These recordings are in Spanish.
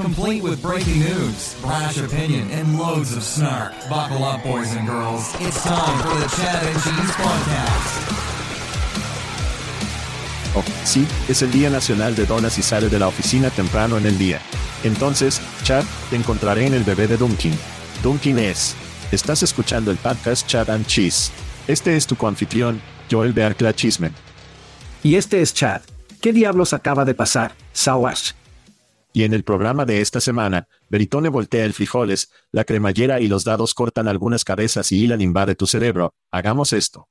Complete with breaking news, brash opinion, and loads of snark. Buckle up, boys and girls. It's time for the Chad and Cheese Podcast. Oh, sí, es el Día Nacional de Donas y sale de la oficina temprano en el día. Entonces, Chad, te encontraré en el bebé de Dunkin. Dunkin es Estás escuchando el podcast Chad and Cheese. Este es tu coanfitrión, Joel Bearcla Chismen. Y este es Chad. ¿Qué diablos acaba de pasar, Sawash? Y en el programa de esta semana, Veritone voltea el frijoles, la cremallera y los dados cortan algunas cabezas y Ilan invade tu cerebro. Hagamos esto.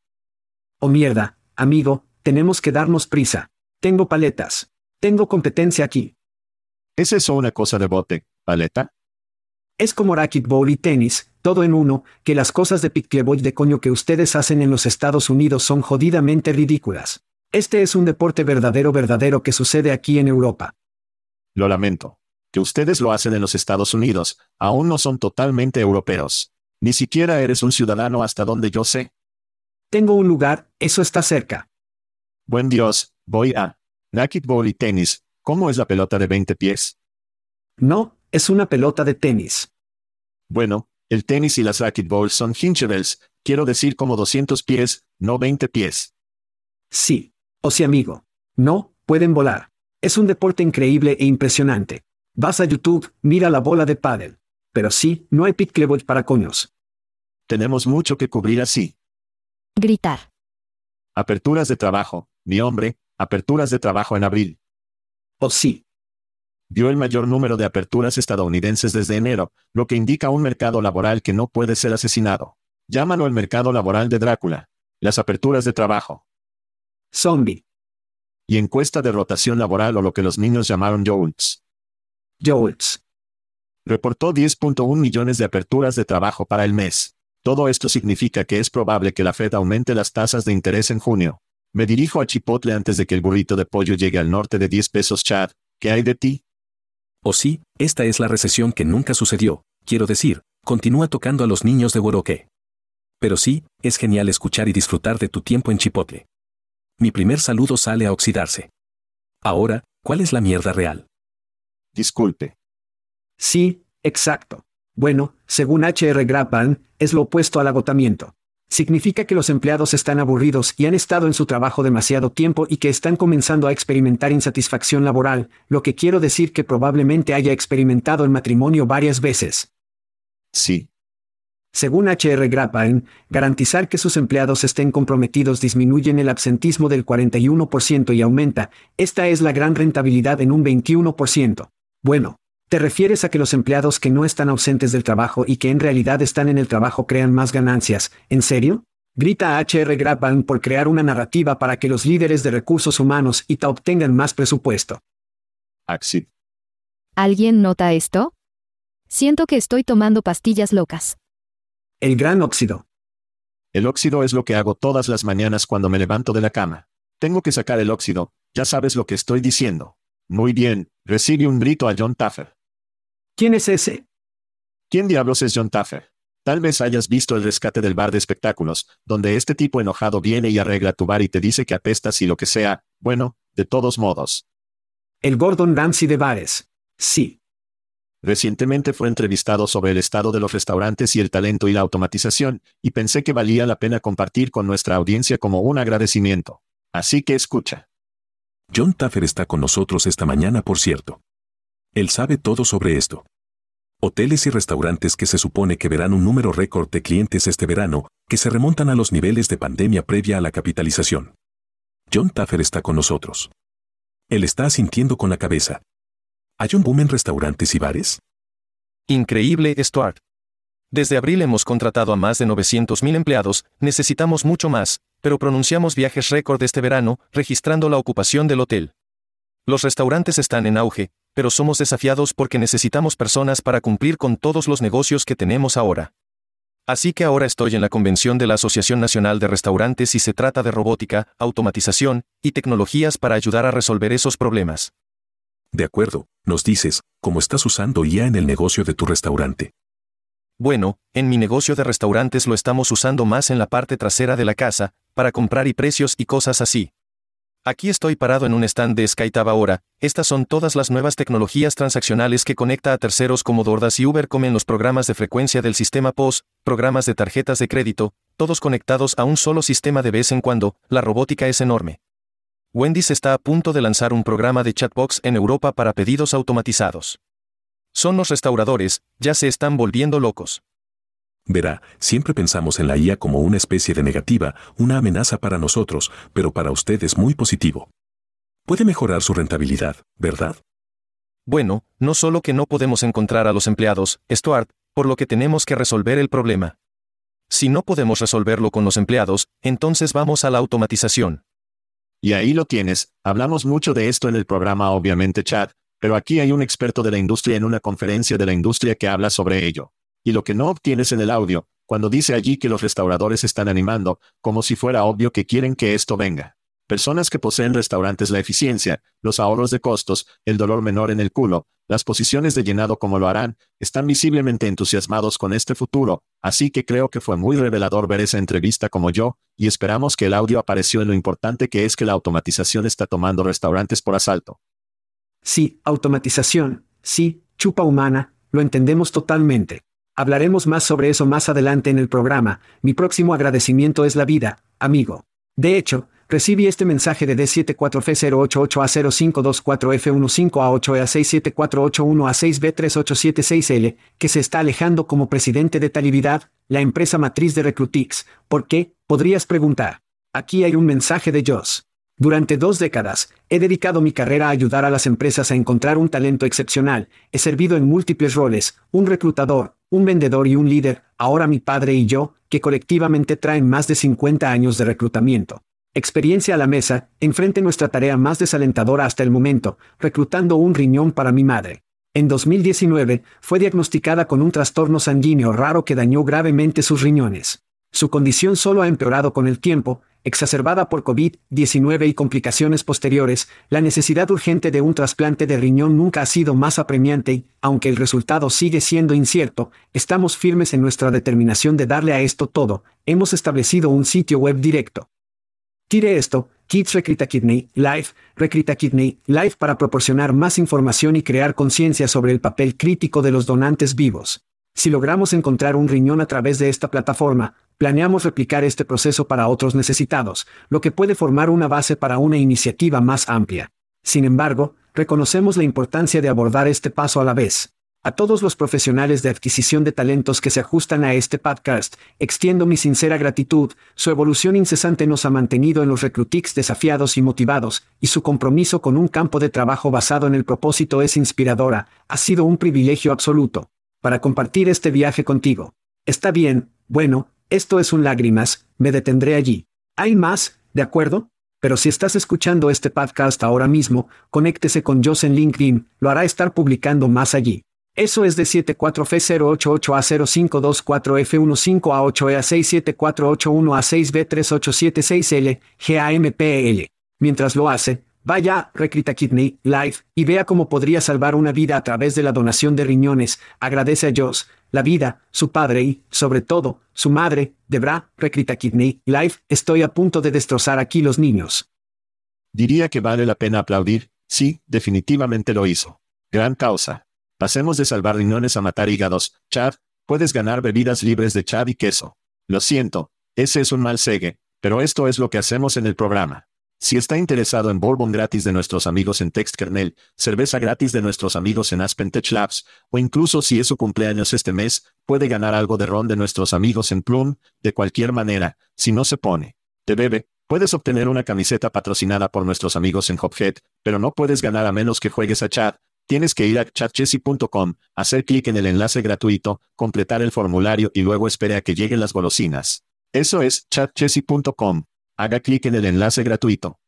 Oh mierda, amigo, tenemos que darnos prisa. Tengo paletas. Tengo competencia aquí. ¿Es eso una cosa de bote, paleta? Es como racquetball y tenis, todo en uno, que las cosas de pickleball de coño que ustedes hacen en los Estados Unidos son jodidamente ridículas. Este es un deporte verdadero verdadero que sucede aquí en Europa. Lo lamento. Que ustedes lo hacen en los Estados Unidos, aún no son totalmente europeos. Ni siquiera eres un ciudadano hasta donde yo sé. Tengo un lugar, eso está cerca. Buen Dios, voy a. Racquetball y tenis, ¿cómo es la pelota de 20 pies? No, es una pelota de tenis. Bueno, el tenis y las racquetballs son hinchables, quiero decir como 200 pies, no 20 pies. Sí. O sí, amigo. No, pueden volar. Es un deporte increíble e impresionante. Vas a YouTube, mira la bola de pádel. Pero sí, no hay pickleball para coños. Tenemos mucho que cubrir así. Gritar. Aperturas de trabajo, mi hombre, aperturas de trabajo en abril. O sí dio el mayor número de aperturas estadounidenses desde enero, lo que indica un mercado laboral que no puede ser asesinado. Llámalo el mercado laboral de Drácula. Las aperturas de trabajo. Zombie. Y encuesta de rotación laboral o lo que los niños llamaron JOLTS. JOLTS. Reportó 10.1 millones de aperturas de trabajo para el mes. Todo esto significa que es probable que la Fed aumente las tasas de interés en junio. Me dirijo a Chipotle antes de que el burrito de pollo llegue al norte de 10 pesos Chad. ¿Qué hay de ti? O sí, esta es la recesión que nunca sucedió, quiero decir, continúa tocando a los niños de Woroque. Pero sí, es genial escuchar y disfrutar de tu tiempo en Chipotle. Mi primer saludo sale a oxidarse. Ahora, ¿cuál es la mierda real? Disculpe. Sí, exacto. Bueno, según HR Grappan, es lo opuesto al agotamiento. Significa que los empleados están aburridos y han estado en su trabajo demasiado tiempo y que están comenzando a experimentar insatisfacción laboral, lo que quiero decir que probablemente haya experimentado el matrimonio varias veces. Sí. Según HR Grappan, garantizar que sus empleados estén comprometidos disminuye el absentismo del 41% y aumenta, esta es la gran rentabilidad en un 21%. Bueno, ¿Te refieres a que los empleados que no están ausentes del trabajo y que en realidad están en el trabajo crean más ganancias? ¿En serio? Grita a HR Grabban por crear una narrativa para que los líderes de recursos humanos ITA obtengan más presupuesto. Axi. ¿Alguien nota esto? Siento que estoy tomando pastillas locas. El gran óxido. El óxido es lo que hago todas las mañanas cuando me levanto de la cama. Tengo que sacar el óxido, ya sabes lo que estoy diciendo. Muy bien, recibe un grito a John Taffer. ¿Quién es ese? ¿Quién diablos es John Taffer? Tal vez hayas visto el rescate del bar de espectáculos, donde este tipo enojado viene y arregla tu bar y te dice que apestas y lo que sea, bueno, de todos modos. El Gordon Ramsay de bares. Sí. Recientemente fue entrevistado sobre el estado de los restaurantes y el talento y la automatización, y pensé que valía la pena compartir con nuestra audiencia como un agradecimiento. Así que escucha. John Taffer está con nosotros esta mañana, por cierto. Él sabe todo sobre esto. Hoteles y restaurantes que se supone que verán un número récord de clientes este verano, que se remontan a los niveles de pandemia previa a la capitalización. John Taffer está con nosotros. Él está asintiendo con la cabeza. ¿Hay un boom en restaurantes y bares? Increíble, Stuart. Desde abril hemos contratado a más de 900.000 empleados, necesitamos mucho más, pero pronunciamos viajes récord este verano, registrando la ocupación del hotel. Los restaurantes están en auge, pero somos desafiados porque necesitamos personas para cumplir con todos los negocios que tenemos ahora. Así que ahora estoy en la convención de la Asociación Nacional de Restaurantes y se trata de robótica, automatización y tecnologías para ayudar a resolver esos problemas. De acuerdo, nos dices, ¿cómo estás usando IA en el negocio de tu restaurante? Bueno, en mi negocio de restaurantes lo estamos usando más en la parte trasera de la casa, para comprar y precios y cosas así. Aquí estoy parado en un stand de SkyTab ahora, estas son todas las nuevas tecnologías transaccionales que conecta a terceros como DoorDash y Uber como en los programas de frecuencia del sistema POS, programas de tarjetas de crédito, todos conectados a un solo sistema de vez en cuando, la robótica es enorme. Wendy's está a punto de lanzar un programa de chatbox en Europa para pedidos automatizados. Son los restauradores, ya se están volviendo locos. Verá, siempre pensamos en la IA como una especie de negativa, una amenaza para nosotros, pero para usted es muy positivo. Puede mejorar su rentabilidad, ¿verdad? Bueno, no solo que no podemos encontrar a los empleados, Stuart, por lo que tenemos que resolver el problema. Si no podemos resolverlo con los empleados, entonces vamos a la automatización. Y ahí lo tienes, hablamos mucho de esto en el programa obviamente Chad, pero aquí hay un experto de la industria en una conferencia de la industria que habla sobre ello. Y lo que no obtienes en el audio, cuando dice allí que los restauradores están animando, como si fuera obvio que quieren que esto venga. Personas que poseen restaurantes la eficiencia, los ahorros de costos, el dolor menor en el culo, las posiciones de llenado como lo harán, están visiblemente entusiasmados con este futuro, así que creo que fue muy revelador ver esa entrevista como yo, y esperamos que el audio apareció en lo importante que es que la automatización está tomando restaurantes por asalto. Sí, automatización, sí, chupa humana, lo entendemos totalmente. Hablaremos más sobre eso más adelante en el programa. Mi próximo agradecimiento es la vida, amigo. De hecho, recibí este mensaje de D74F088A0524F15A8A67481A6B3876L, que se está alejando como presidente de Talividad, la empresa matriz de Recruitix. ¿Por qué? Podrías preguntar. Aquí hay un mensaje de Joss. Durante dos décadas, he dedicado mi carrera a ayudar a las empresas a encontrar un talento excepcional, he servido en múltiples roles, un reclutador, un vendedor y un líder, ahora mi padre y yo, que colectivamente traen más de 50 años de reclutamiento. Experiencia a la mesa, enfrente nuestra tarea más desalentadora hasta el momento, reclutando un riñón para mi madre. En 2019, fue diagnosticada con un trastorno sanguíneo raro que dañó gravemente sus riñones. Su condición solo ha empeorado con el tiempo, exacerbada por COVID-19 y complicaciones posteriores, la necesidad urgente de un trasplante de riñón nunca ha sido más apremiante y, aunque el resultado sigue siendo incierto, estamos firmes en nuestra determinación de darle a esto todo, hemos establecido un sitio web directo. Tire esto, Kids Recrita Kidney Live, Recrita Kidney Live para proporcionar más información y crear conciencia sobre el papel crítico de los donantes vivos. Si logramos encontrar un riñón a través de esta plataforma, planeamos replicar este proceso para otros necesitados, lo que puede formar una base para una iniciativa más amplia. Sin embargo, reconocemos la importancia de abordar este paso a la vez. A todos los profesionales de adquisición de talentos que se ajustan a este podcast, extiendo mi sincera gratitud, su evolución incesante nos ha mantenido en los reclutix desafiados y motivados, y su compromiso con un campo de trabajo basado en el propósito es inspiradora, ha sido un privilegio absoluto. Para compartir este viaje contigo. Está bien, bueno, Esto es un lágrimas, me detendré allí. Hay más, ¿de acuerdo? Pero si estás escuchando este podcast ahora mismo, conéctese con Joss en LinkedIn, lo hará estar publicando más allí. Eso es de 74F088A0524F15A8EA67481A6B3876L, GAMPL. Mientras lo hace, vaya Recrita Kidney Live y vea cómo podría salvar una vida a través de la donación de riñones. Agradece a Joss, la vida, su padre y, sobre todo, su madre, Debra, Recrita Kidney Live. Estoy a punto de destrozar aquí los niños. Diría que vale la pena aplaudir, sí, definitivamente lo hizo. Gran causa. Pasemos de salvar riñones a matar hígados. Chad, puedes ganar bebidas libres de chad y queso. Lo siento, ese es un mal segue, pero esto es lo que hacemos en el programa. Si está interesado en bourbon gratis de nuestros amigos en TextKernel, cerveza gratis de nuestros amigos en Aspen Tech Labs, o incluso si es su cumpleaños este mes, puede ganar algo de ron de nuestros amigos en Plum, de cualquier manera, si no se pone. Te bebe, puedes obtener una camiseta patrocinada por nuestros amigos en Hophead, pero no puedes ganar a menos que juegues a chat. Tienes que ir a chatchessy.com, hacer clic en el enlace gratuito, completar el formulario y luego espere a que lleguen las golosinas. Eso es chatchessy.com. Haga clic en el enlace gratuito.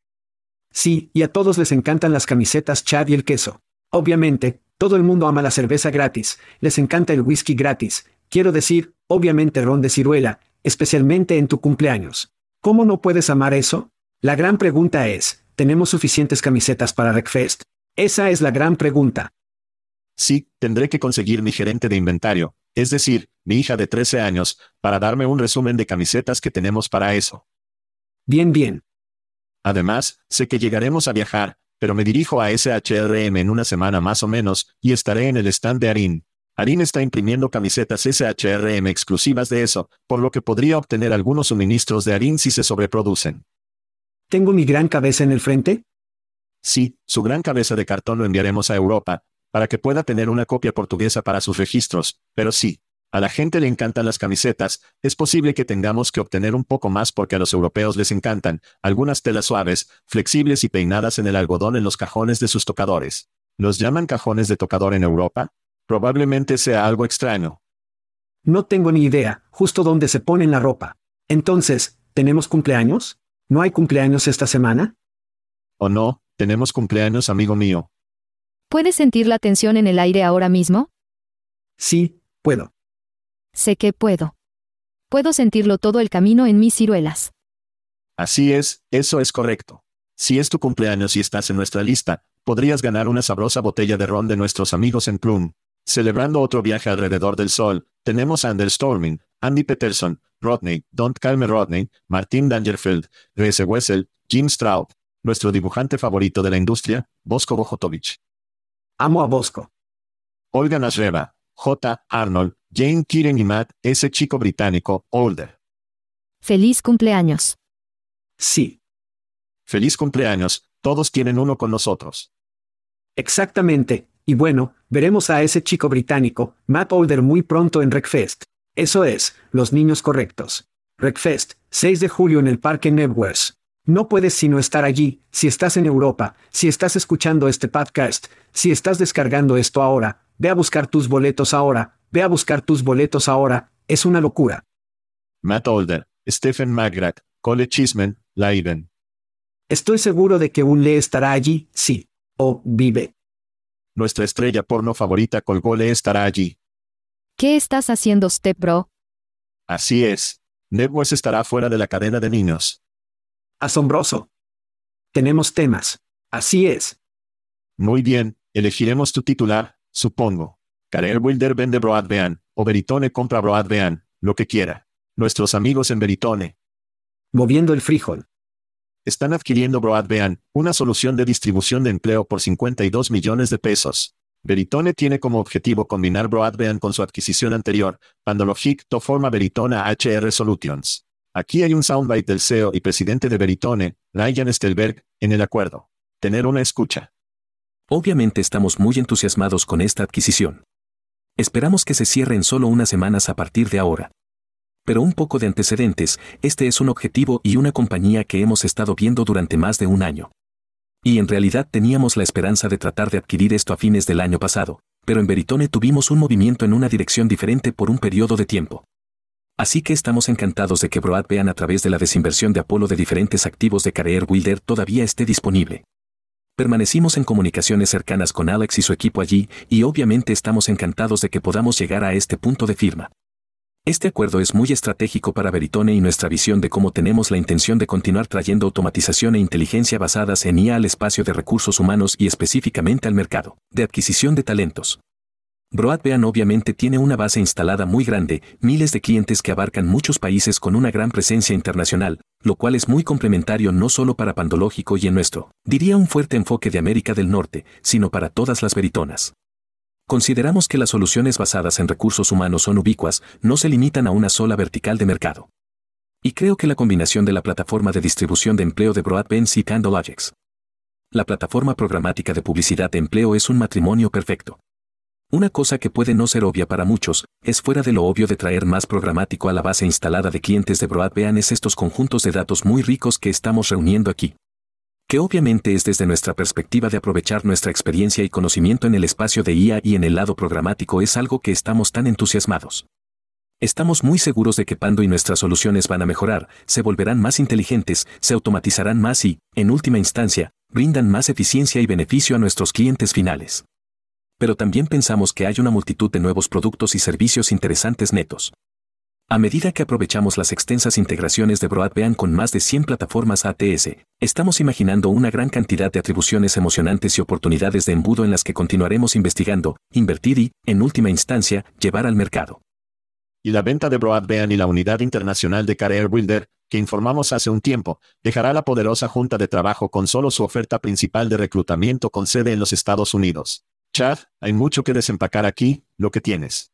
Sí, y a todos les encantan las camisetas Chad y el queso. Obviamente, todo el mundo ama la cerveza gratis, les encanta el whisky gratis, quiero decir, obviamente ron de ciruela, especialmente en tu cumpleaños. ¿Cómo no puedes amar eso? La gran pregunta es, ¿tenemos suficientes camisetas para Recfest? Esa es la gran pregunta. Sí, tendré que conseguir mi gerente de inventario, es decir, mi hija de 13 años, para darme un resumen de camisetas que tenemos para eso. Bien, bien. Además, sé que llegaremos a viajar, pero me dirijo a SHRM en una semana más o menos, y estaré en el stand de Arin. Arin está imprimiendo camisetas SHRM exclusivas de eso, por lo que podría obtener algunos suministros de Arin si se sobreproducen. ¿Tengo mi gran cabeza en el frente? Sí, su gran cabeza de cartón lo enviaremos a Europa, para que pueda tener una copia portuguesa para sus registros, pero sí, a la gente le encantan las camisetas, es posible que tengamos que obtener un poco más porque a los europeos les encantan, algunas telas suaves, flexibles y peinadas en el algodón en los cajones de sus tocadores. ¿Los llaman cajones de tocador en Europa? Probablemente sea algo extraño. No tengo ni idea, justo dónde se ponen la ropa. Entonces, ¿tenemos cumpleaños? ¿No hay cumpleaños esta semana? ¿O no? Tenemos cumpleaños, amigo mío. ¿Puedes sentir la tensión en el aire ahora mismo? Sí, puedo. Sé que puedo. Puedo sentirlo todo el camino en mis ciruelas. Así es, eso es correcto. Si es tu cumpleaños y estás en nuestra lista, podrías ganar una sabrosa botella de ron de nuestros amigos en Plum. Celebrando otro viaje alrededor del sol, tenemos a Anders Storming, Andy Peterson, Rodney, Don't Calme Rodney, Martin Dangerfield, Reese Wessel, Jim Straub, nuestro dibujante favorito de la industria, Bosco Bojotovich. Amo a Bosco. Olga Nasreva, J. Arnold, Jane Kieran y Matt, ese chico británico, Older. Feliz cumpleaños. Sí, Feliz cumpleaños, todos tienen uno con nosotros. exactamente. Y bueno, veremos a ese chico británico, Matt Older muy pronto en Recfest. Eso es, los niños correctos. Recfest, 6 de julio en el Parque Nebworth. No puedes sino estar allí, si estás en Europa, si estás escuchando este podcast, si estás descargando esto ahora, ve a buscar tus boletos ahora, ve a buscar tus boletos ahora, es una locura. Matt Older, Stephen McGrath, Cole Chisman, Laiden. Estoy seguro de que un Lee estará allí, sí. O vive. Nuestra estrella porno favorita Colgole estará allí. ¿Qué estás haciendo, Step Bro? Así es. Nebworth estará fuera de la cadena de niños. Asombroso. Tenemos temas. Así es. Muy bien, elegiremos tu titular, supongo. Karel Wilder vende Broadbean, o Veritone compra Broadbean, lo que quiera. Nuestros amigos en Veritone Moviendo el frijol. están adquiriendo Broadbean, una solución de distribución de empleo por 52 millones de pesos. Veritone tiene como objetivo combinar Broadbean con su adquisición anterior, Pandologic to forma Veritona HR Solutions. Aquí hay un soundbite del CEO y presidente de Veritone, Ryan Stelberg, en el acuerdo. Tener una escucha. Obviamente estamos muy entusiasmados con esta adquisición. Esperamos que se cierre en solo unas semanas a partir de ahora. Pero un poco de antecedentes, este es un objetivo y una compañía que hemos estado viendo durante más de un año. Y en realidad teníamos la esperanza de tratar de adquirir esto a fines del año pasado, pero en Veritone tuvimos un movimiento en una dirección diferente por un periodo de tiempo. Así que estamos encantados de que Broad vean a través de la desinversión de Apolo de diferentes activos de Career Wilder todavía esté disponible. Permanecimos en comunicaciones cercanas con Alex y su equipo allí, y obviamente estamos encantados de que podamos llegar a este punto de firma. Este acuerdo es muy estratégico para Veritone y nuestra visión de cómo tenemos la intención de continuar trayendo automatización e inteligencia basadas en IA al espacio de recursos humanos y específicamente al mercado de adquisición de talentos. Broadband obviamente tiene una base instalada muy grande, miles de clientes que abarcan muchos países con una gran presencia internacional, lo cual es muy complementario no solo para Pandológico y en nuestro, diría un fuerte enfoque de América del Norte, sino para todas las veritonas. Consideramos que las soluciones basadas en recursos humanos son ubicuas, no se limitan a una sola vertical de mercado. Y creo que la combinación de la plataforma de distribución de empleo de Broadband y Pandologics. La plataforma programática de publicidad de empleo es un matrimonio perfecto. Una cosa que puede no ser obvia para muchos, es fuera de lo obvio de traer más programático a la base instalada de clientes de Broadband es estos conjuntos de datos muy ricos que estamos reuniendo aquí que obviamente es desde nuestra perspectiva de aprovechar nuestra experiencia y conocimiento en el espacio de IA y en el lado programático es algo que estamos tan entusiasmados. Estamos muy seguros de que Pando y nuestras soluciones van a mejorar, se volverán más inteligentes, se automatizarán más y, en última instancia, brindan más eficiencia y beneficio a nuestros clientes finales. Pero también pensamos que hay una multitud de nuevos productos y servicios interesantes netos. A medida que aprovechamos las extensas integraciones de Broadband con más de 100 plataformas ATS, estamos imaginando una gran cantidad de atribuciones emocionantes y oportunidades de embudo en las que continuaremos investigando, invertir y, en última instancia, llevar al mercado. Y la venta de Broadband y la unidad internacional de Career Builder, que informamos hace un tiempo, dejará la poderosa junta de trabajo con solo su oferta principal de reclutamiento con sede en los Estados Unidos. Chad, hay mucho que desempacar aquí, lo que tienes.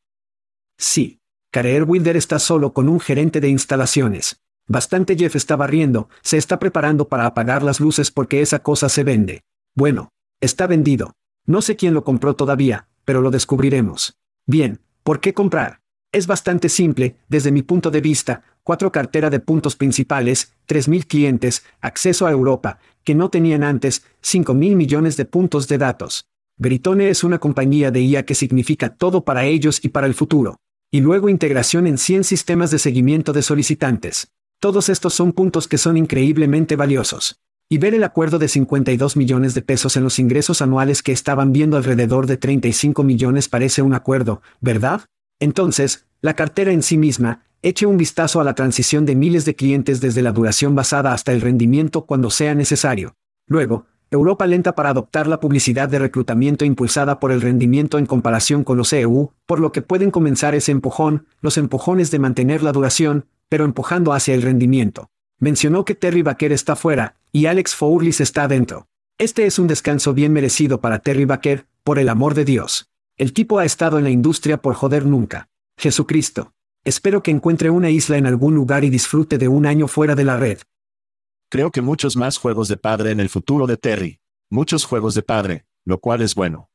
Sí, Career Wilder está solo con un gerente de instalaciones. Bastante Jeff está barriendo, se está preparando para apagar las luces porque esa cosa se vende. Bueno, está vendido. No sé quién lo compró todavía, pero lo descubriremos. Bien, ¿por qué comprar? Es bastante simple, desde mi punto de vista, cuatro cartera de puntos principales, 3.000 clientes, acceso a Europa, que no tenían antes, 5.000 millones de puntos de datos. Veritone es una compañía de IA que significa todo para ellos y para el futuro y luego integración en 100 sistemas de seguimiento de solicitantes. Todos estos son puntos que son increíblemente valiosos. Y ver el acuerdo de 52 millones de pesos en los ingresos anuales que estaban viendo alrededor de 35 millones parece un acuerdo, ¿verdad? Entonces, la cartera en sí misma, eche un vistazo a la transición de miles de clientes desde la duración basada hasta el rendimiento cuando sea necesario. Luego, Europa lenta para adoptar la publicidad de reclutamiento impulsada por el rendimiento en comparación con los EU, por lo que pueden comenzar ese empujón, los empujones de mantener la duración, pero empujando hacia el rendimiento. Mencionó que Terry Baker está fuera, y Alex Fourlis está adentro. Este es un descanso bien merecido para Terry Baker, por el amor de Dios. El tipo ha estado en la industria por joder nunca. Jesucristo. Espero que encuentre una isla en algún lugar y disfrute de un año fuera de la red. Creo que muchos más juegos de padre en el futuro de Terry. Muchos juegos de padre, lo cual es bueno.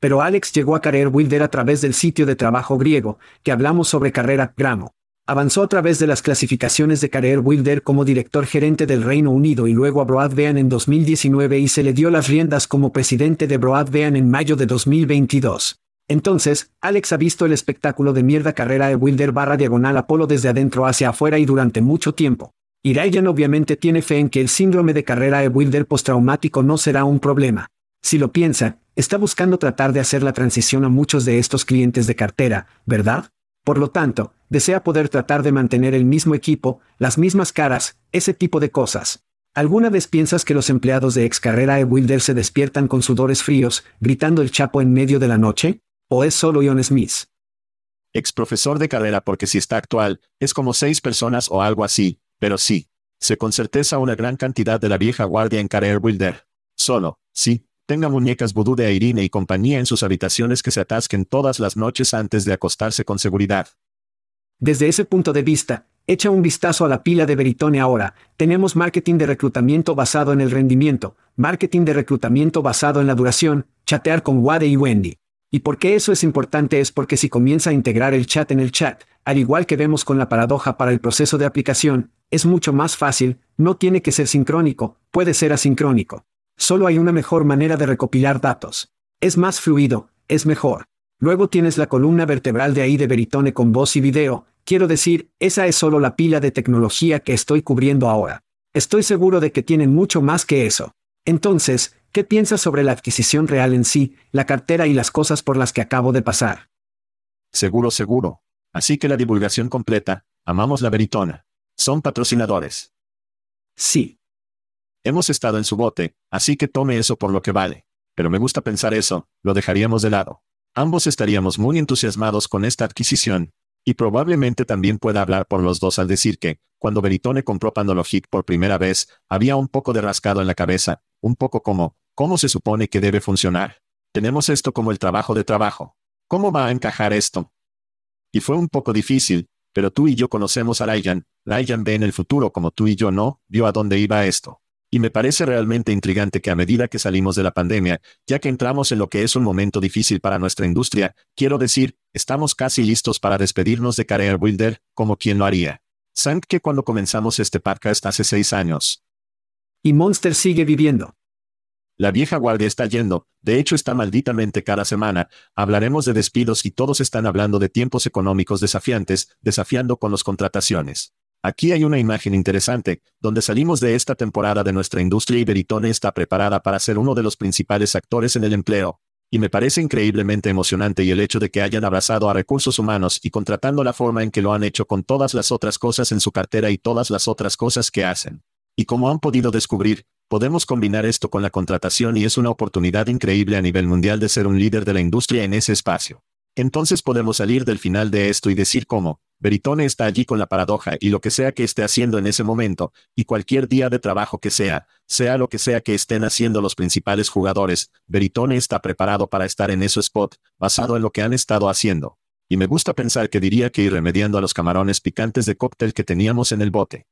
Pero Alex llegó a Career Wilder a través del sitio de trabajo griego, que hablamos sobre carrera, Gramo. Avanzó a través de las clasificaciones de Career Wilder como director gerente del Reino Unido y luego a Broadbean en 2019 y se le dio las riendas como presidente de Broadbean en mayo de 2022. Entonces, Alex ha visto el espectáculo de mierda carrera de Wilder barra diagonal Apolo desde adentro hacia afuera y durante mucho tiempo. Y Ryan obviamente tiene fe en que el síndrome de carrera de Wilder postraumático no será un problema. Si lo piensa, está buscando tratar de hacer la transición a muchos de estos clientes de cartera, ¿verdad? Por lo tanto, desea poder tratar de mantener el mismo equipo, las mismas caras, ese tipo de cosas. ¿Alguna vez piensas que los empleados de ex carrera de Wilder se despiertan con sudores fríos, gritando el chapo en medio de la noche? ¿O es solo Ion Smith? Ex profesor de carrera porque si está actual, es como seis personas o algo así, pero sí. Sé con certeza una gran cantidad de la vieja guardia en Career Builder. Solo, sí, tenga muñecas vudú de Irene y compañía en sus habitaciones que se atasquen todas las noches antes de acostarse con seguridad. Desde ese punto de vista, echa un vistazo a la pila de Veritone ahora. Tenemos marketing de reclutamiento basado en el rendimiento, marketing de reclutamiento basado en la duración, chatear con Wade y Wendy. Y por qué eso es importante es porque si comienza a integrar el chat en el chat, al igual que vemos con la paradoja para el proceso de aplicación, es mucho más fácil, no tiene que ser sincrónico, puede ser asincrónico. Solo hay una mejor manera de recopilar datos. Es más fluido, es mejor. Luego tienes la columna vertebral de ahí de Veritone con voz y video, Quiero decir, esa es solo la pila de tecnología que estoy cubriendo ahora. Estoy seguro de que tienen mucho más que eso. Entonces, ¿qué piensas sobre la adquisición real en sí, la cartera y las cosas por las que acabo de pasar? Seguro, seguro. Así que la divulgación completa, amamos la Veritona. Son patrocinadores. Sí. Hemos estado en su bote, así que tome eso por lo que vale. Pero me gusta pensar eso, lo dejaríamos de lado. Ambos estaríamos muy entusiasmados con esta adquisición. Y probablemente también pueda hablar por los dos al decir que, cuando Veritone compró Pandologic por primera vez, había un poco de rascado en la cabeza, un poco como, ¿cómo se supone que debe funcionar? Tenemos esto como el trabajo de trabajo. ¿Cómo va a encajar esto? Y fue un poco difícil, pero tú y yo conocemos a Ryan, Ryan ve en el futuro como tú y yo no, vio a dónde iba esto. Y me parece realmente intrigante que a medida que salimos de la pandemia, ya que entramos en lo que es un momento difícil para nuestra industria, quiero decir, estamos casi listos para despedirnos de Career Builder, como quien lo haría. ¿Saben que cuando comenzamos este podcast hace seis años? Y Monster sigue viviendo. La vieja guardia está yendo, de hecho está malditamente cada semana, hablaremos de despidos y todos están hablando de tiempos económicos desafiantes, desafiando con las contrataciones. Aquí hay una imagen interesante, donde salimos de esta temporada de nuestra industria y Veritone está preparada para ser uno de los principales actores en el empleo. Y me parece increíblemente emocionante y el hecho de que hayan abrazado a recursos humanos y contratando la forma en que lo han hecho con todas las otras cosas en su cartera y todas las otras cosas que hacen. Y como han podido descubrir, podemos combinar esto con la contratación y es una oportunidad increíble a nivel mundial de ser un líder de la industria en ese espacio. Entonces podemos salir del final de esto y decir cómo, Veritone está allí con la paradoja y lo que sea que esté haciendo en ese momento, y cualquier día de trabajo que sea, sea lo que sea que estén haciendo los principales jugadores, Veritone está preparado para estar en ese spot, basado en lo que han estado haciendo. Y me gusta pensar que diría que ir remediando a los camarones picantes de cóctel que teníamos en el bote.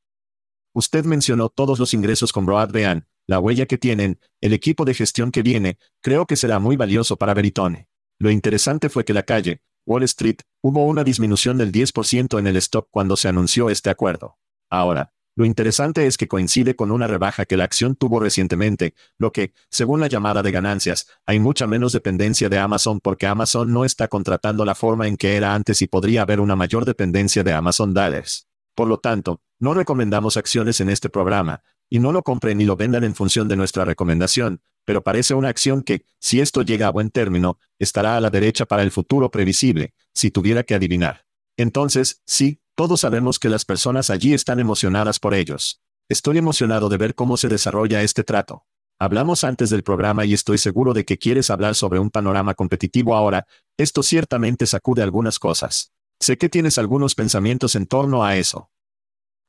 Usted mencionó todos los ingresos con Broadband, la huella que tienen, el equipo de gestión que viene, creo que será muy valioso para Veritone. Lo interesante fue que la calle, Wall Street, hubo una disminución del 10% en el stock cuando se anunció este acuerdo. Ahora, lo interesante es que coincide con una rebaja que la acción tuvo recientemente, lo que, según la llamada de ganancias, hay mucha menos dependencia de Amazon porque Amazon no está contratando la forma en que era antes y podría haber una mayor dependencia de Amazon Dollars. Por lo tanto, no recomendamos acciones en este programa, y no lo compren ni lo vendan en función de nuestra recomendación, pero parece una acción que, si esto llega a buen término, estará a la derecha para el futuro previsible, si tuviera que adivinar. Entonces, sí, todos sabemos que las personas allí están emocionadas por ellos. Estoy emocionado de ver cómo se desarrolla este trato. Hablamos antes del programa y estoy seguro de que quieres hablar sobre un panorama competitivo ahora, esto ciertamente sacude algunas cosas. Sé que tienes algunos pensamientos en torno a eso.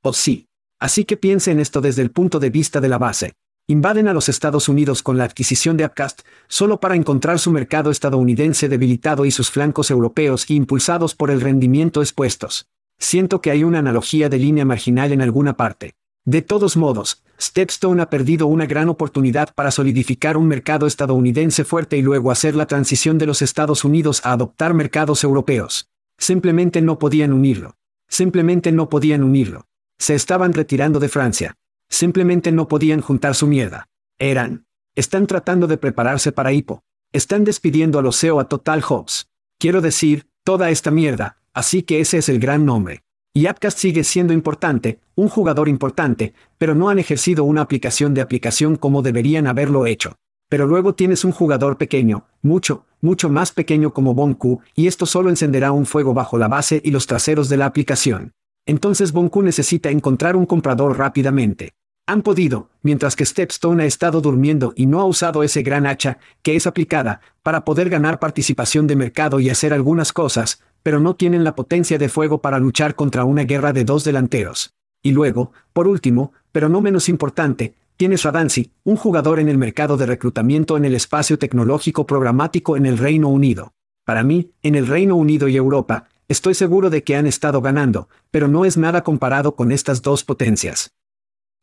Oh sí. Así que piense en esto desde el punto de vista de la base. Invaden a los Estados Unidos con la adquisición de Upcast, solo para encontrar su mercado estadounidense debilitado y sus flancos europeos impulsados por el rendimiento expuestos. Siento que hay una analogía de línea marginal en alguna parte. De todos modos, Stepstone ha perdido una gran oportunidad para solidificar un mercado estadounidense fuerte y luego hacer la transición de los Estados Unidos a adoptar mercados europeos. Simplemente no podían unirlo. Simplemente no podían unirlo. Se estaban retirando de Francia. Simplemente no podían juntar su mierda. Eran. Están tratando de prepararse para hipo. Están despidiendo a los CEO a Total Hobbs. Quiero decir, toda esta mierda, así que ese es el gran nombre. Y Appcast sigue siendo importante, un jugador importante, pero no han ejercido una aplicación de aplicación como deberían haberlo hecho. Pero luego tienes un jugador pequeño, mucho, mucho más pequeño como Bonku, y esto solo encenderá un fuego bajo la base y los traseros de la aplicación. Entonces Bonku necesita encontrar un comprador rápidamente. Han podido, mientras que Stepstone ha estado durmiendo y no ha usado ese gran hacha, que es aplicada, para poder ganar participación de mercado y hacer algunas cosas, pero no tienen la potencia de fuego para luchar contra una guerra de dos delanteros. Y luego, por último, pero no menos importante, tienes Radansi, un jugador en el mercado de reclutamiento en el espacio tecnológico programático en el Reino Unido. Para mí, en el Reino Unido y Europa, Estoy seguro de que han estado ganando, pero no es nada comparado con estas dos potencias.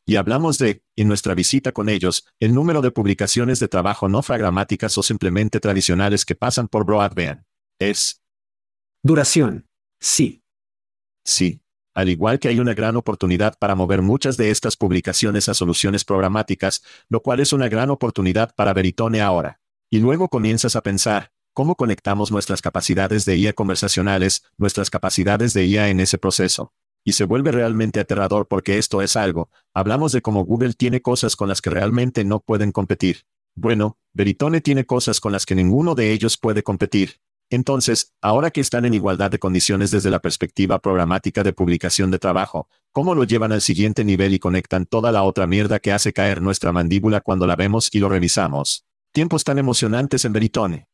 Y hablamos de, en nuestra visita con ellos, el número de publicaciones de trabajo no fragramáticas o simplemente tradicionales que pasan por Broadband. Es. Duración. Sí. Sí. Al igual que hay una gran oportunidad para mover muchas de estas publicaciones a soluciones programáticas, lo cual es una gran oportunidad para Veritone ahora. Y luego comienzas a pensar, ¿Cómo conectamos nuestras capacidades de IA conversacionales, nuestras capacidades de IA en ese proceso? Y se vuelve realmente aterrador porque esto es algo. Hablamos de cómo Google tiene cosas con las que realmente no pueden competir. Bueno, Veritone tiene cosas con las que ninguno de ellos puede competir. Entonces, ahora que están en igualdad de condiciones desde la perspectiva programática de publicación de trabajo, ¿cómo lo llevan al siguiente nivel y conectan toda la otra mierda que hace caer nuestra mandíbula cuando la vemos y lo revisamos? Tiempos tan emocionantes en Veritone.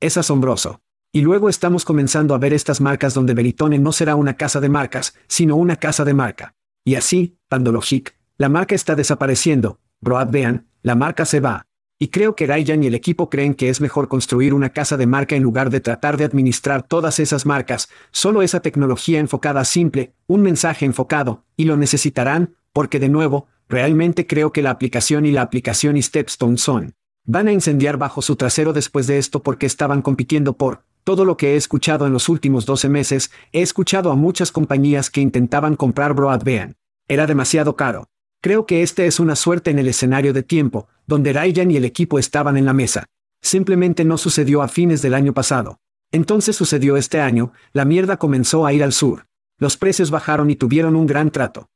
Es asombroso. Y luego estamos comenzando a ver estas marcas donde Veritone no será una casa de marcas, sino una casa de marca. Y así, Pandologic, la marca está desapareciendo, Broadband, la marca se va. Y creo que Ryan y el equipo creen que es mejor construir una casa de marca en lugar de tratar de administrar todas esas marcas, solo esa tecnología enfocada simple, un mensaje enfocado, y lo necesitarán, porque de nuevo, realmente creo que la aplicación y la aplicación y Stepstone son Van a incendiar bajo su trasero después de esto porque estaban compitiendo por, todo lo que he escuchado en los últimos 12 meses, he escuchado a muchas compañías que intentaban comprar Broadband. Era demasiado caro. Creo que este es una suerte en el escenario de tiempo, donde Ryan y el equipo estaban en la mesa. Simplemente no sucedió a fines del año pasado. Entonces sucedió este año, la mierda comenzó a ir al sur. Los precios bajaron y tuvieron un gran trato.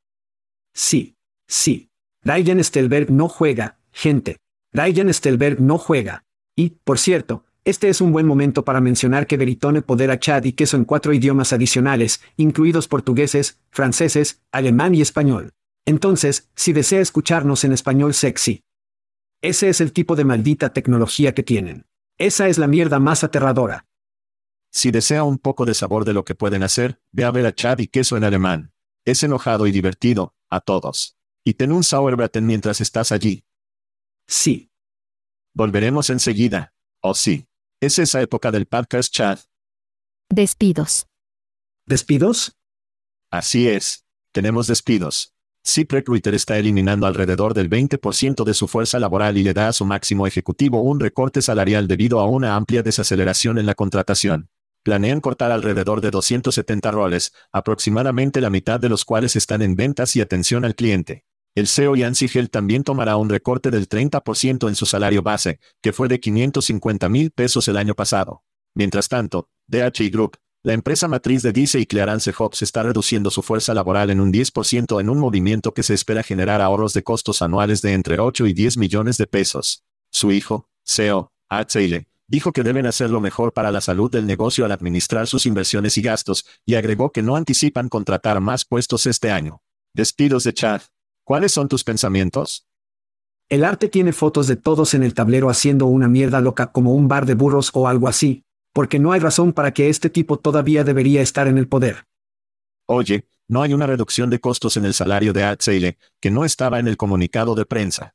Sí. Sí. Ryan Stelberg no juega, gente. Ryan Stelberg no juega. Y, por cierto, este es un buen momento para mencionar que Veritone podera chat y queso en cuatro idiomas adicionales, incluidos portugueses, franceses, alemán y español. Entonces, si desea escucharnos en español sexy. Ese es el tipo de maldita tecnología que tienen. Esa es la mierda más aterradora. Si desea un poco de sabor de lo que pueden hacer, ve a ver a Chad y queso en alemán. Es enojado y divertido, a todos. Y ten un Sauerbraten mientras estás allí. Sí. Volveremos enseguida. Oh sí. Es esa época del podcast chat. Despidos. ¿Despidos? Así es. Tenemos despidos. Zip Recruiter está eliminando alrededor del 20% de su fuerza laboral y le da a su máximo ejecutivo un recorte salarial debido a una amplia desaceleración en la contratación. Planean cortar alrededor de 270 roles, aproximadamente la mitad de los cuales están en ventas y atención al cliente. El CEO Ian Sigel también tomará un recorte del 30% en su salario base, que fue de 550 mil pesos el año pasado. Mientras tanto, DHI Group, la empresa matriz de Dice y Clarence Hobbs está reduciendo su fuerza laboral en un 10% en un movimiento que se espera generar ahorros de costos anuales de entre 8 y 10 millones de pesos. Su hijo, CEO, Art dijo que deben hacerlo mejor para la salud del negocio al administrar sus inversiones y gastos, y agregó que no anticipan contratar más puestos este año. Despidos de Chad. ¿Cuáles son tus pensamientos? El arte tiene fotos de todos en el tablero haciendo una mierda loca como un bar de burros o algo así, porque no hay razón para que este tipo todavía debería estar en el poder. Oye, no hay una reducción de costos en el salario de Art que no estaba en el comunicado de prensa.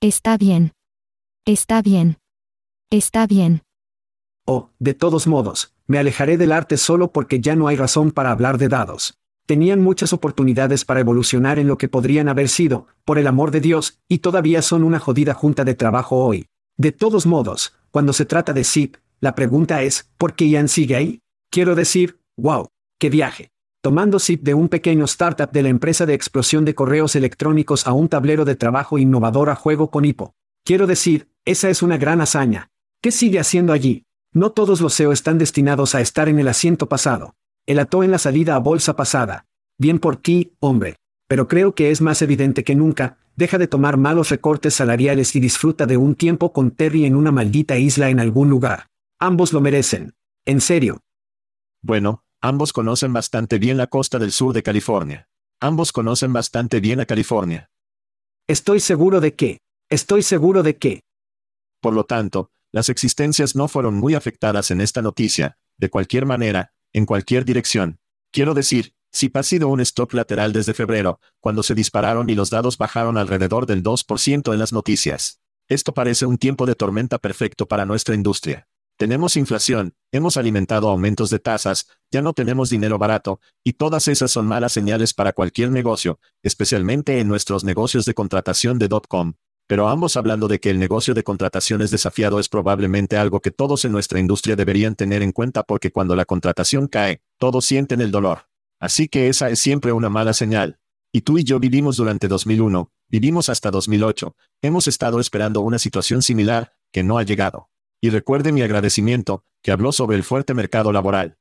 Está bien. Está bien. Está bien. Oh, de todos modos, me alejaré del arte solo porque ya no hay razón para hablar de dados. Tenían muchas oportunidades para evolucionar en lo que podrían haber sido, por el amor de Dios, y todavía son una jodida junta de trabajo hoy. De todos modos, cuando se trata de Zip, la pregunta es, ¿por qué Ian sigue ahí? Quiero decir, wow, qué viaje. Tomando Zip de un pequeño startup de la empresa de explosión de correos electrónicos a un tablero de trabajo innovador a juego con hipo. Quiero decir, esa es una gran hazaña. ¿Qué sigue haciendo allí? No todos los CEO están destinados a estar en el asiento pasado. El ató en la salida a bolsa pasada. Bien por ti, hombre. Pero creo que es más evidente que nunca, deja de tomar malos recortes salariales y disfruta de un tiempo con Terry en una maldita isla en algún lugar. Ambos lo merecen. En serio. Bueno, ambos conocen bastante bien la costa del sur de California. Ambos conocen bastante bien a California. Estoy seguro de que. Estoy seguro de que. Por lo tanto, las existencias no fueron muy afectadas en esta noticia. De cualquier manera, en cualquier dirección. Quiero decir, si ha sido un stop lateral desde febrero, cuando se dispararon y los dados bajaron alrededor del 2% en las noticias. Esto parece un tiempo de tormenta perfecto para nuestra industria. Tenemos inflación, hemos alimentado aumentos de tasas, ya no tenemos dinero barato, y todas esas son malas señales para cualquier negocio, especialmente en nuestros negocios de contratación de .com, pero ambos hablando de que el negocio de contrataciones desafiado es probablemente algo que todos en nuestra industria deberían tener en cuenta porque cuando la contratación cae, todos sienten el dolor. Así que esa es siempre una mala señal. Y tú y yo vivimos durante 2001, vivimos hasta 2008, hemos estado esperando una situación similar, que no ha llegado. Y recuerde mi agradecimiento, que habló sobre el fuerte mercado laboral.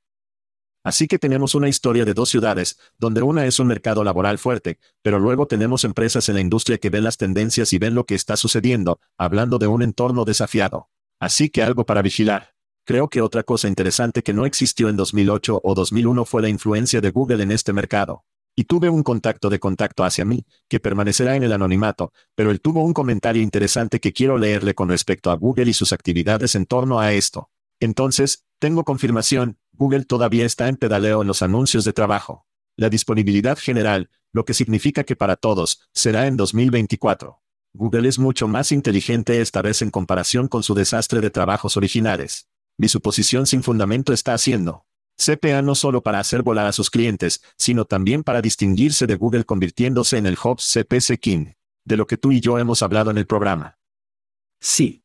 Así que tenemos una historia de dos ciudades, donde una es un mercado laboral fuerte, pero luego tenemos empresas en la industria que ven las tendencias y ven lo que está sucediendo, hablando de un entorno desafiado. Así que algo para vigilar. Creo que otra cosa interesante que no existió en 2008 o 2001 fue la influencia de Google en este mercado. Y tuve un contacto de contacto hacia mí, que permanecerá en el anonimato, pero él tuvo un comentario interesante que quiero leerle con respecto a Google y sus actividades en torno a esto. Entonces, tengo confirmación, Google todavía está en pedaleo en los anuncios de trabajo. La disponibilidad general, lo que significa que para todos, será en 2024. Google es mucho más inteligente esta vez en comparación con su desastre de trabajos originales. Mi suposición sin fundamento está haciendo CPA no solo para hacer volar a sus clientes, sino también para distinguirse de Google convirtiéndose en el hub CPC King, de lo que tú y yo hemos hablado en el programa. Sí.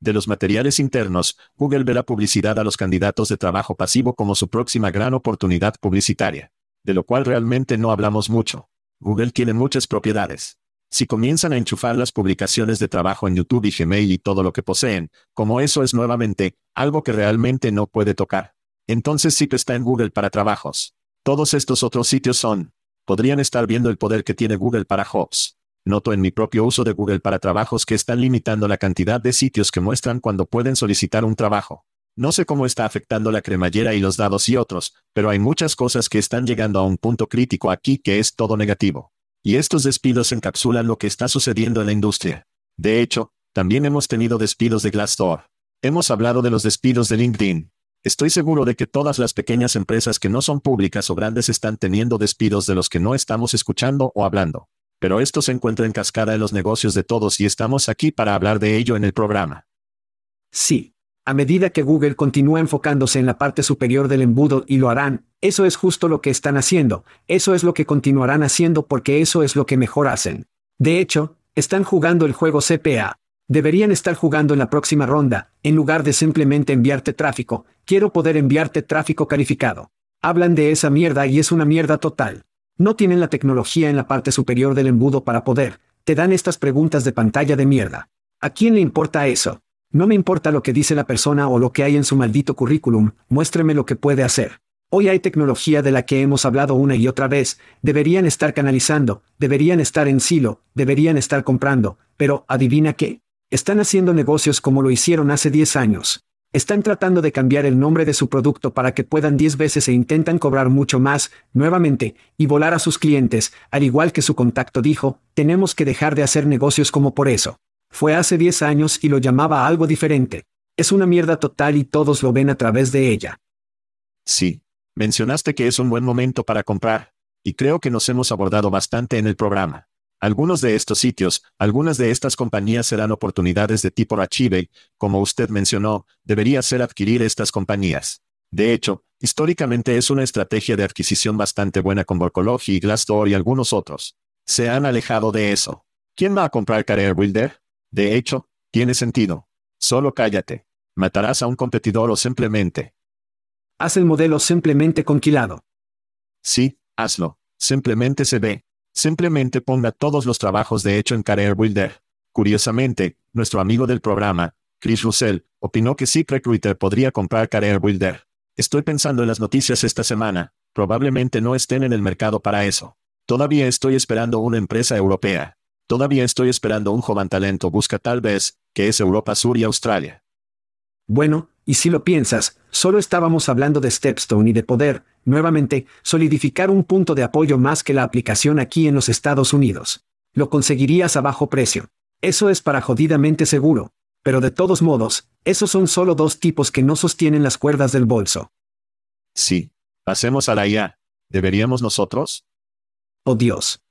De los materiales internos, Google ve la publicidad a los candidatos de trabajo pasivo como su próxima gran oportunidad publicitaria, de lo cual realmente no hablamos mucho. Google tiene muchas propiedades. Si comienzan a enchufar las publicaciones de trabajo en YouTube y Gmail y todo lo que poseen, como eso es nuevamente, algo que realmente no puede tocar. Entonces SIP está en Google para trabajos. Todos estos otros sitios son. Podrían estar viendo el poder que tiene Google para Jobs. Noto en mi propio uso de Google para trabajos que están limitando la cantidad de sitios que muestran cuando pueden solicitar un trabajo. No sé cómo está afectando la cremallera y los dados y otros, pero hay muchas cosas que están llegando a un punto crítico aquí que es todo negativo. Y estos despidos encapsulan lo que está sucediendo en la industria. De hecho, también hemos tenido despidos de Glassdoor. Hemos hablado de los despidos de LinkedIn. Estoy seguro de que todas las pequeñas empresas que no son públicas o grandes están teniendo despidos de los que no estamos escuchando o hablando. Pero esto se encuentra en cascada en los negocios de todos y estamos aquí para hablar de ello en el programa. Sí. A medida que Google continúa enfocándose en la parte superior del embudo y lo harán, eso es justo lo que están haciendo, eso es lo que continuarán haciendo porque eso es lo que mejor hacen. De hecho, están jugando el juego CPA. Deberían estar jugando en la próxima ronda, en lugar de simplemente enviarte tráfico, quiero poder enviarte tráfico calificado. Hablan de esa mierda y es una mierda total. No tienen la tecnología en la parte superior del embudo para poder, te dan estas preguntas de pantalla de mierda. ¿A quién le importa eso? No me importa lo que dice la persona o lo que hay en su maldito currículum, muéstreme lo que puede hacer. Hoy hay tecnología de la que hemos hablado una y otra vez, deberían estar canalizando, deberían estar en silo, deberían estar comprando, pero adivina qué. Están haciendo negocios como lo hicieron hace 10 años. Están tratando de cambiar el nombre de su producto para que puedan 10 veces e intentan cobrar mucho más, nuevamente, y volar a sus clientes, al igual que su contacto dijo, tenemos que dejar de hacer negocios como por eso. Fue hace 10 años y lo llamaba algo diferente. Es una mierda total y todos lo ven a través de ella. Sí. Mencionaste que es un buen momento para comprar. Y creo que nos hemos abordado bastante en el programa. Algunos de estos sitios, algunas de estas compañías serán oportunidades de tipo Archive, como usted mencionó, debería ser adquirir estas compañías. De hecho, históricamente es una estrategia de adquisición bastante buena con Borkology, Glassdoor y algunos otros. Se han alejado de eso. ¿Quién va a comprar Career Builder? De hecho, tiene sentido. Solo cállate. Matarás a un competidor o simplemente. Haz el modelo simplemente conquilado. Sí, hazlo. Simplemente se ve. Simplemente ponga todos los trabajos de hecho en Career Builder. Curiosamente, nuestro amigo del programa, Chris Russell, opinó que Secret Recruiter podría comprar Career Builder. Estoy pensando en las noticias esta semana, probablemente no estén en el mercado para eso. Todavía estoy esperando una empresa europea. Todavía estoy esperando un joven talento busca tal vez, que es Europa Sur y Australia. Bueno, y si lo piensas, solo estábamos hablando de Stepstone y de poder, nuevamente, solidificar un punto de apoyo más que la aplicación aquí en los Estados Unidos. Lo conseguirías a bajo precio. Eso es para jodidamente seguro. Pero de todos modos, esos son solo dos tipos que no sostienen las cuerdas del bolso. Sí. Pasemos a la IA. ¿Deberíamos nosotros? Oh Dios.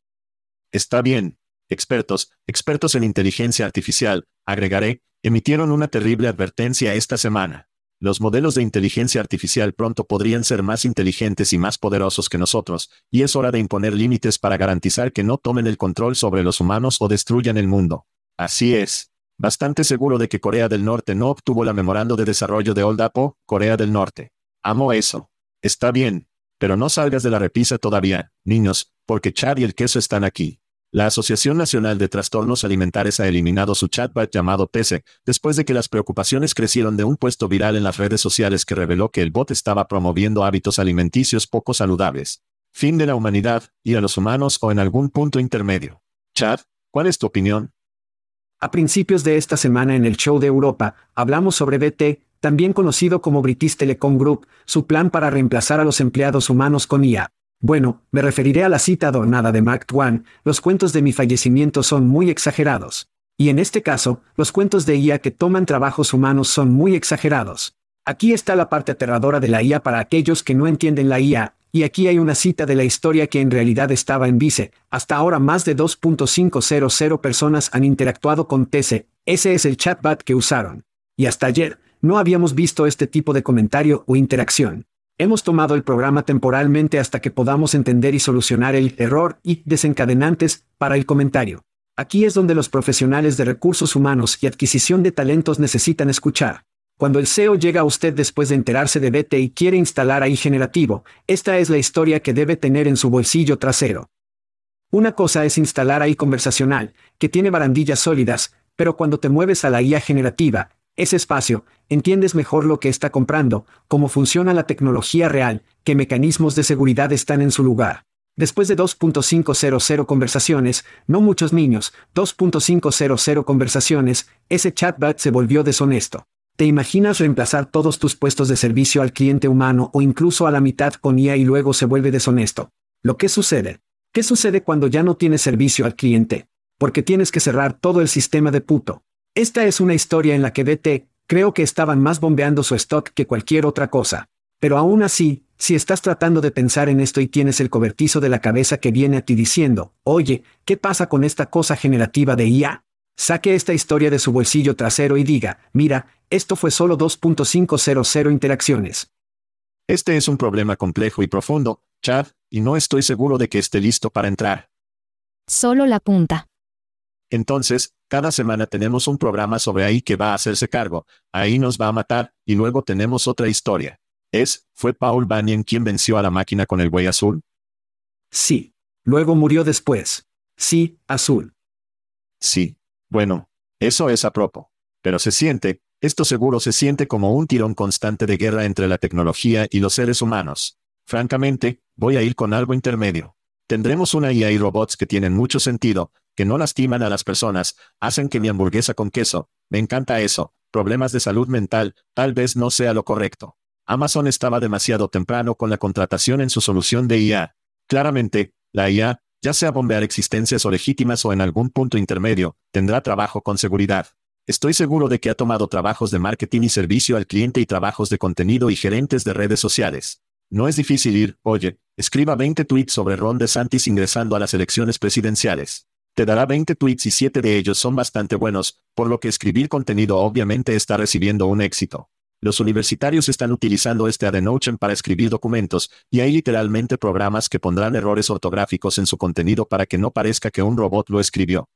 Está bien, Expertos, expertos en inteligencia artificial, agregaré, emitieron una terrible advertencia esta semana. Los modelos de inteligencia artificial pronto podrían ser más inteligentes y más poderosos que nosotros, y es hora de imponer límites para garantizar que no tomen el control sobre los humanos o destruyan el mundo. Así es. Bastante seguro de que Corea del Norte no obtuvo la memorando de desarrollo de Oldapo, Corea del Norte. Amo eso. Está bien. Pero no salgas de la repisa todavía, niños, porque Chad y el queso están aquí. La Asociación Nacional de Trastornos Alimentares ha eliminado su chatbot llamado TESE, después de que las preocupaciones crecieron de un puesto viral en las redes sociales que reveló que el bot estaba promoviendo hábitos alimenticios poco saludables. Fin de la humanidad, y a los humanos o en algún punto intermedio. Chad, ¿cuál es tu opinión? A principios de esta semana en el show de Europa, hablamos sobre BT, también conocido como British Telecom Group, su plan para reemplazar a los empleados humanos con IA. Bueno, me referiré a la cita adornada de Mark Twain, los cuentos de mi fallecimiento son muy exagerados. Y en este caso, los cuentos de IA que toman trabajos humanos son muy exagerados. Aquí está la parte aterradora de la IA para aquellos que no entienden la IA, y aquí hay una cita de la historia que en realidad estaba en Vice. Hasta ahora más de 2.500 personas han interactuado con TC, ese es el chatbot que usaron. Y hasta ayer, no habíamos visto este tipo de comentario o interacción. Hemos tomado el programa temporalmente hasta que podamos entender y solucionar el error y desencadenantes para el comentario. Aquí es donde los profesionales de recursos humanos y adquisición de talentos necesitan escuchar. Cuando el SEO llega a usted después de enterarse de BT y quiere instalar AI generativo, esta es la historia que debe tener en su bolsillo trasero. Una cosa es instalar AI conversacional, que tiene barandillas sólidas, pero cuando te mueves a la IA generativa, ese espacio, entiendes mejor lo que está comprando, cómo funciona la tecnología real, qué mecanismos de seguridad están en su lugar. Después de 2.500 conversaciones, no muchos niños, 2.500 conversaciones, ese chatbot se volvió deshonesto. ¿Te imaginas reemplazar todos tus puestos de servicio al cliente humano o incluso a la mitad con IA y luego se vuelve deshonesto? ¿Lo que sucede? ¿Qué sucede cuando ya no tienes servicio al cliente? Porque tienes que cerrar todo el sistema de puto. Esta es una historia en la que BT, creo que estaban más bombeando su stock que cualquier otra cosa. Pero aún así, si estás tratando de pensar en esto y tienes el cobertizo de la cabeza que viene a ti diciendo, oye, ¿qué pasa con esta cosa generativa de IA? Saque esta historia de su bolsillo trasero y diga, mira, esto fue solo 2.500 interacciones. Este es un problema complejo y profundo, Chad, y no estoy seguro de que esté listo para entrar. Solo la punta. Entonces, cada semana tenemos un programa sobre ahí que va a hacerse cargo, ahí nos va a matar, y luego tenemos otra historia. ¿Es, fue Paul Bunyan quien venció a la máquina con el buey azul? Sí. Luego murió después. Sí, azul. Sí. Bueno, eso es a propósito. Pero se siente, esto seguro se siente como un tirón constante de guerra entre la tecnología y los seres humanos. Francamente, voy a ir con algo intermedio. Tendremos una IA y robots que tienen mucho sentido, que no lastiman a las personas, hacen que mi hamburguesa con queso, me encanta eso, problemas de salud mental, tal vez no sea lo correcto. Amazon estaba demasiado temprano con la contratación en su solución de IA. Claramente, la IA, ya sea bombear existencias o legítimas o en algún punto intermedio, tendrá trabajo con seguridad. Estoy seguro de que ha tomado trabajos de marketing y servicio al cliente y trabajos de contenido y gerentes de redes sociales. No es difícil ir, oye, escriba 20 tweets sobre Ron DeSantis ingresando a las elecciones presidenciales. Te dará 20 tweets y 7 de ellos son bastante buenos, por lo que escribir contenido obviamente está recibiendo un éxito. Los universitarios están utilizando este Adenochen para escribir documentos, y hay literalmente programas que pondrán errores ortográficos en su contenido para que no parezca que un robot lo escribió.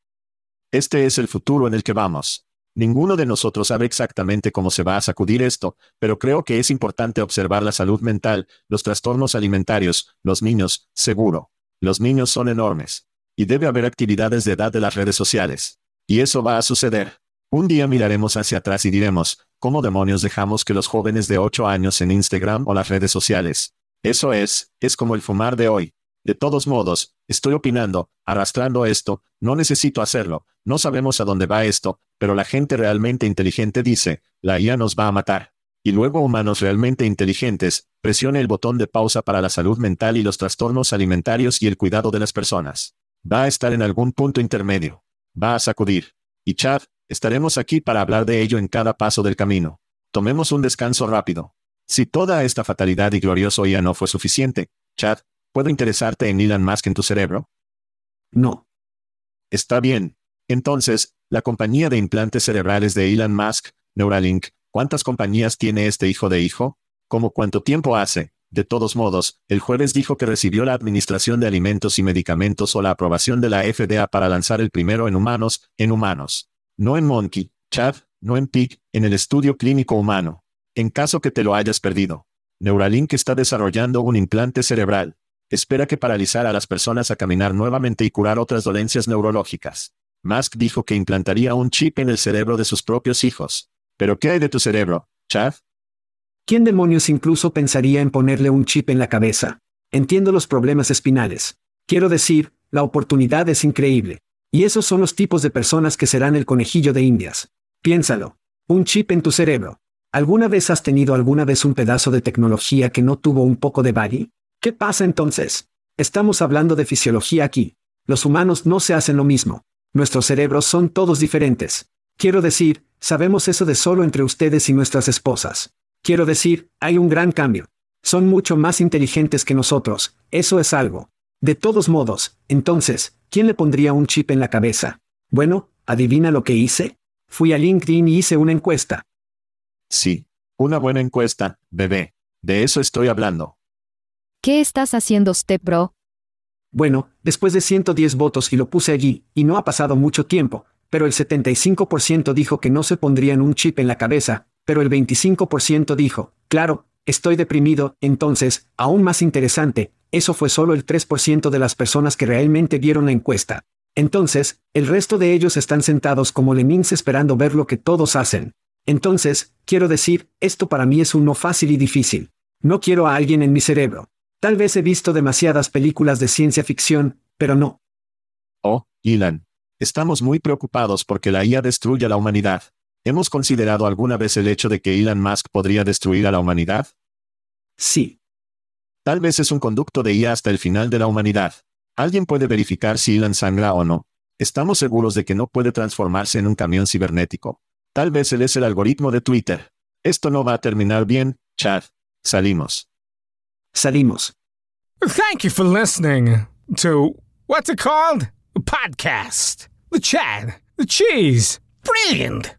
Este es el futuro en el que vamos. Ninguno de nosotros sabe exactamente cómo se va a sacudir esto, pero creo que es importante observar la salud mental, los trastornos alimentarios, los niños, seguro. Los niños son enormes y debe haber actividades de edad de las redes sociales. Y eso va a suceder. Un día miraremos hacia atrás y diremos, ¿cómo demonios dejamos que los jóvenes de 8 años en Instagram o las redes sociales? Eso es, es como el fumar de hoy. De todos modos, estoy opinando, arrastrando esto, no necesito hacerlo, no sabemos a dónde va esto, pero la gente realmente inteligente dice, la IA nos va a matar. Y luego humanos realmente inteligentes, presione el botón de pausa para la salud mental y los trastornos alimentarios y el cuidado de las personas. Va a estar en algún punto intermedio. Va a sacudir. Y Chad, estaremos aquí para hablar de ello en cada paso del camino. Tomemos un descanso rápido. Si toda esta fatalidad y glorioso ya no fue suficiente, Chad, ¿puedo interesarte en Elon Musk en tu cerebro? No. Está bien. Entonces, la compañía de implantes cerebrales de Elon Musk, Neuralink, ¿cuántas compañías tiene este hijo de hijo? ¿Cómo cuánto tiempo hace? De todos modos, el jueves dijo que recibió la Administración de Alimentos y Medicamentos o la aprobación de la FDA para lanzar el primero en humanos, en humanos. No en monkey, Chad, no en pig, en el estudio clínico humano. En caso que te lo hayas perdido. Neuralink está desarrollando un implante cerebral. Espera que paralizara a las personas a caminar nuevamente y curar otras dolencias neurológicas. Musk dijo que implantaría un chip en el cerebro de sus propios hijos. ¿Pero qué hay de tu cerebro, Chad? ¿Quién demonios incluso pensaría en ponerle un chip en la cabeza? Entiendo los problemas espinales. Quiero decir, la oportunidad es increíble. Y esos son los tipos de personas que serán el conejillo de Indias. Piénsalo. Un chip en tu cerebro. ¿Alguna vez has tenido alguna vez un pedazo de tecnología que no tuvo un poco de body? ¿Qué pasa entonces? Estamos hablando de fisiología aquí. Los humanos no se hacen lo mismo. Nuestros cerebros son todos diferentes. Quiero decir, sabemos eso de solo entre ustedes y nuestras esposas. Quiero decir, hay un gran cambio. Son mucho más inteligentes que nosotros, eso es algo. De todos modos, entonces, ¿quién le pondría un chip en la cabeza? Bueno, ¿adivina lo que hice? Fui a LinkedIn y hice una encuesta. Sí. Una buena encuesta, bebé. De eso estoy hablando. ¿Qué estás haciendo, Step Bro? Bueno, después de 110 votos y lo puse allí, y no ha pasado mucho tiempo, pero el 75% dijo que no se pondrían un chip en la cabeza, pero el 25% dijo, claro, estoy deprimido, entonces, aún más interesante, eso fue solo el 3% de las personas que realmente vieron la encuesta. Entonces, el resto de ellos están sentados como lemmings esperando ver lo que todos hacen. Entonces, quiero decir, esto para mí es un no fácil y difícil. No quiero a alguien en mi cerebro. Tal vez he visto demasiadas películas de ciencia ficción, pero no. Oh, Elon. Estamos muy preocupados porque la IA destruye a la humanidad. ¿Hemos considerado alguna vez el hecho de que Elon Musk podría destruir a la humanidad? Sí. Tal vez es un conducto de IA hasta el final de la humanidad. Alguien puede verificar si Elon sangra o no. Estamos seguros de que no puede transformarse en un camión cibernético. Tal vez él es el algoritmo de Twitter. Esto no va a terminar bien, Chad. Salimos. Salimos. Thank you for listening to what's it called? A podcast. The Chad. The Cheese. Brilliant.